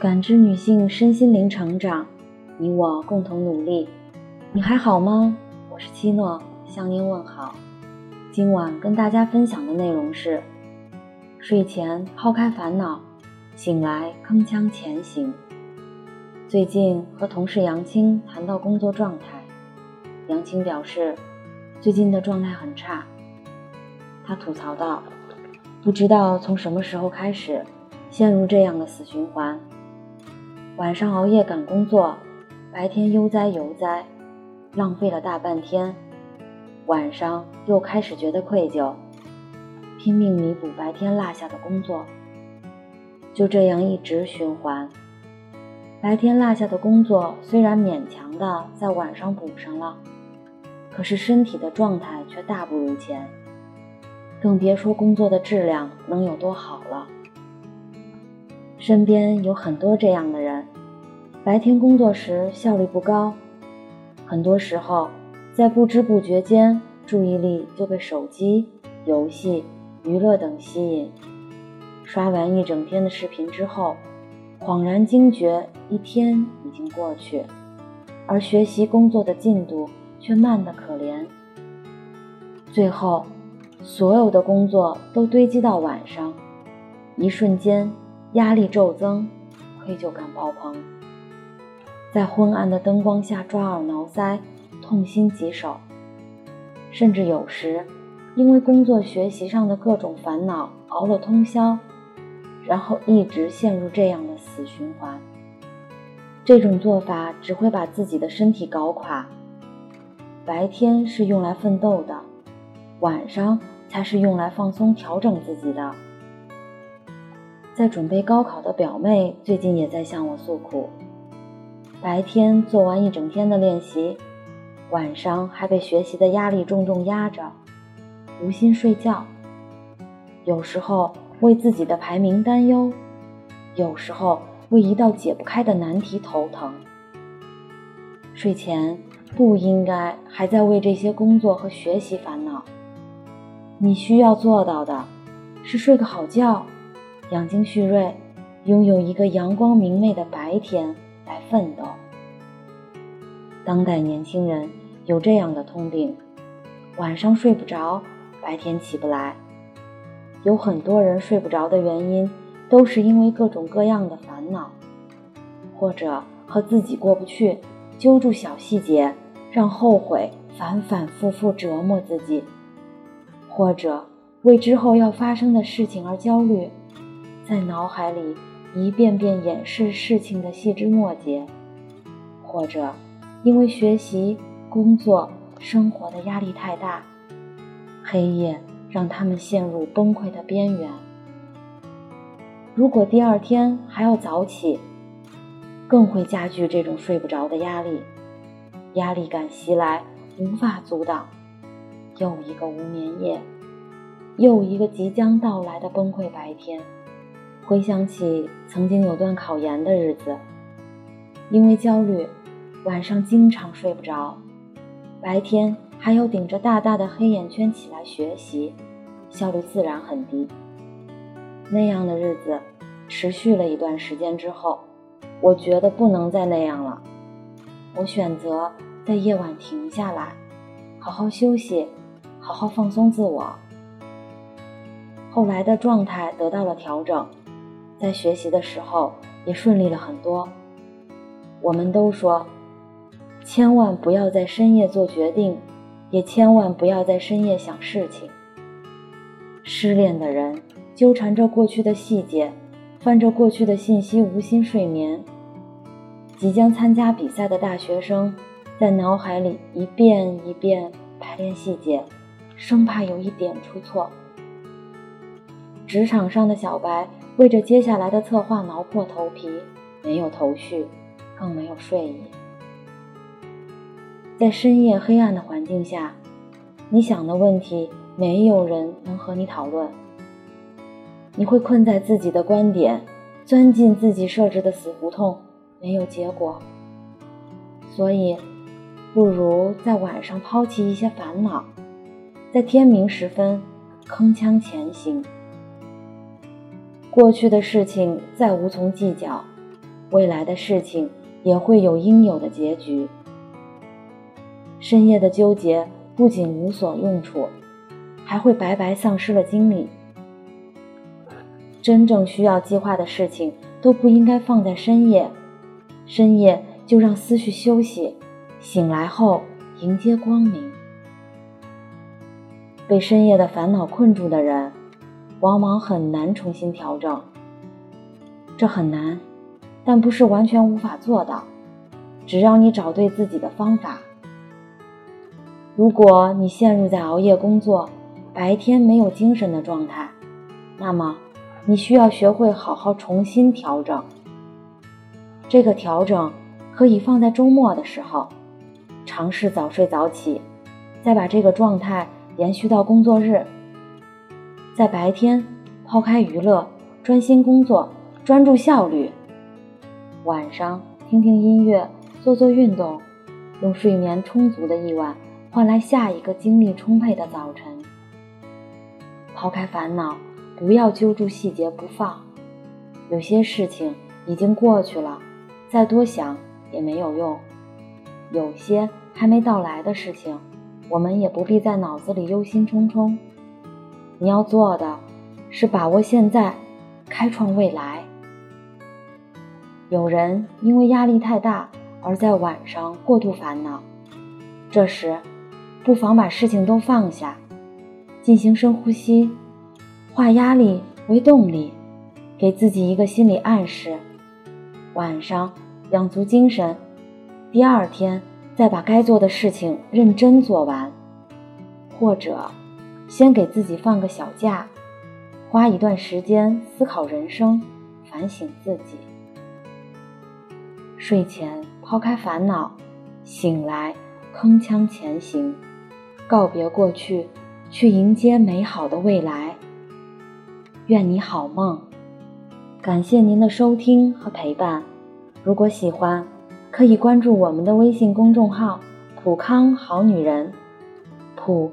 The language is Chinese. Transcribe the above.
感知女性身心灵成长，你我共同努力。你还好吗？我是七诺，向您问好。今晚跟大家分享的内容是：睡前抛开烦恼，醒来铿锵前行。最近和同事杨青谈到工作状态，杨青表示最近的状态很差。他吐槽道：“不知道从什么时候开始，陷入这样的死循环。晚上熬夜赶工作，白天悠哉悠哉，浪费了大半天。晚上又开始觉得愧疚，拼命弥补白天落下的工作。就这样一直循环。白天落下的工作虽然勉强的在晚上补上了，可是身体的状态却大不如前。”更别说工作的质量能有多好了。身边有很多这样的人，白天工作时效率不高，很多时候在不知不觉间，注意力就被手机、游戏、娱乐等吸引。刷完一整天的视频之后，恍然惊觉一天已经过去，而学习工作的进度却慢得可怜。最后。所有的工作都堆积到晚上，一瞬间压力骤增，愧疚感爆棚，在昏暗的灯光下抓耳挠腮，痛心疾首，甚至有时因为工作学习上的各种烦恼熬了通宵，然后一直陷入这样的死循环。这种做法只会把自己的身体搞垮。白天是用来奋斗的。晚上才是用来放松、调整自己的。在准备高考的表妹最近也在向我诉苦：白天做完一整天的练习，晚上还被学习的压力重重压着，无心睡觉。有时候为自己的排名担忧，有时候为一道解不开的难题头疼。睡前不应该还在为这些工作和学习烦恼。你需要做到的，是睡个好觉，养精蓄锐，拥有一个阳光明媚的白天来奋斗。当代年轻人有这样的通病：晚上睡不着，白天起不来。有很多人睡不着的原因，都是因为各种各样的烦恼，或者和自己过不去，揪住小细节，让后悔反反复复折磨自己。或者为之后要发生的事情而焦虑，在脑海里一遍遍演示事情的细枝末节；或者因为学习、工作、生活的压力太大，黑夜让他们陷入崩溃的边缘。如果第二天还要早起，更会加剧这种睡不着的压力，压力感袭来，无法阻挡。又一个无眠夜，又一个即将到来的崩溃白天。回想起曾经有段考研的日子，因为焦虑，晚上经常睡不着，白天还要顶着大大的黑眼圈起来学习，效率自然很低。那样的日子持续了一段时间之后，我觉得不能再那样了，我选择在夜晚停下来，好好休息。好好放松自我。后来的状态得到了调整，在学习的时候也顺利了很多。我们都说，千万不要在深夜做决定，也千万不要在深夜想事情。失恋的人纠缠着过去的细节，翻着过去的信息，无心睡眠。即将参加比赛的大学生，在脑海里一遍一遍排练细节。生怕有一点出错。职场上的小白为着接下来的策划挠破头皮，没有头绪，更没有睡意。在深夜黑暗的环境下，你想的问题没有人能和你讨论。你会困在自己的观点，钻进自己设置的死胡同，没有结果。所以，不如在晚上抛弃一些烦恼。在天明时分，铿锵前行。过去的事情再无从计较，未来的事情也会有应有的结局。深夜的纠结不仅无所用处，还会白白丧失了精力。真正需要计划的事情都不应该放在深夜，深夜就让思绪休息，醒来后迎接光明。被深夜的烦恼困住的人，往往很难重新调整。这很难，但不是完全无法做到。只要你找对自己的方法。如果你陷入在熬夜工作、白天没有精神的状态，那么你需要学会好好重新调整。这个调整可以放在周末的时候，尝试早睡早起，再把这个状态。延续到工作日，在白天抛开娱乐，专心工作，专注效率；晚上听听音乐，做做运动，用睡眠充足的一晚换来下一个精力充沛的早晨。抛开烦恼，不要揪住细节不放。有些事情已经过去了，再多想也没有用。有些还没到来的事情。我们也不必在脑子里忧心忡忡。你要做的，是把握现在，开创未来。有人因为压力太大而在晚上过度烦恼，这时，不妨把事情都放下，进行深呼吸，化压力为动力，给自己一个心理暗示：晚上养足精神，第二天。再把该做的事情认真做完，或者先给自己放个小假，花一段时间思考人生，反省自己。睡前抛开烦恼，醒来铿锵前行，告别过去，去迎接美好的未来。愿你好梦，感谢您的收听和陪伴。如果喜欢。可以关注我们的微信公众号“普康好女人”，普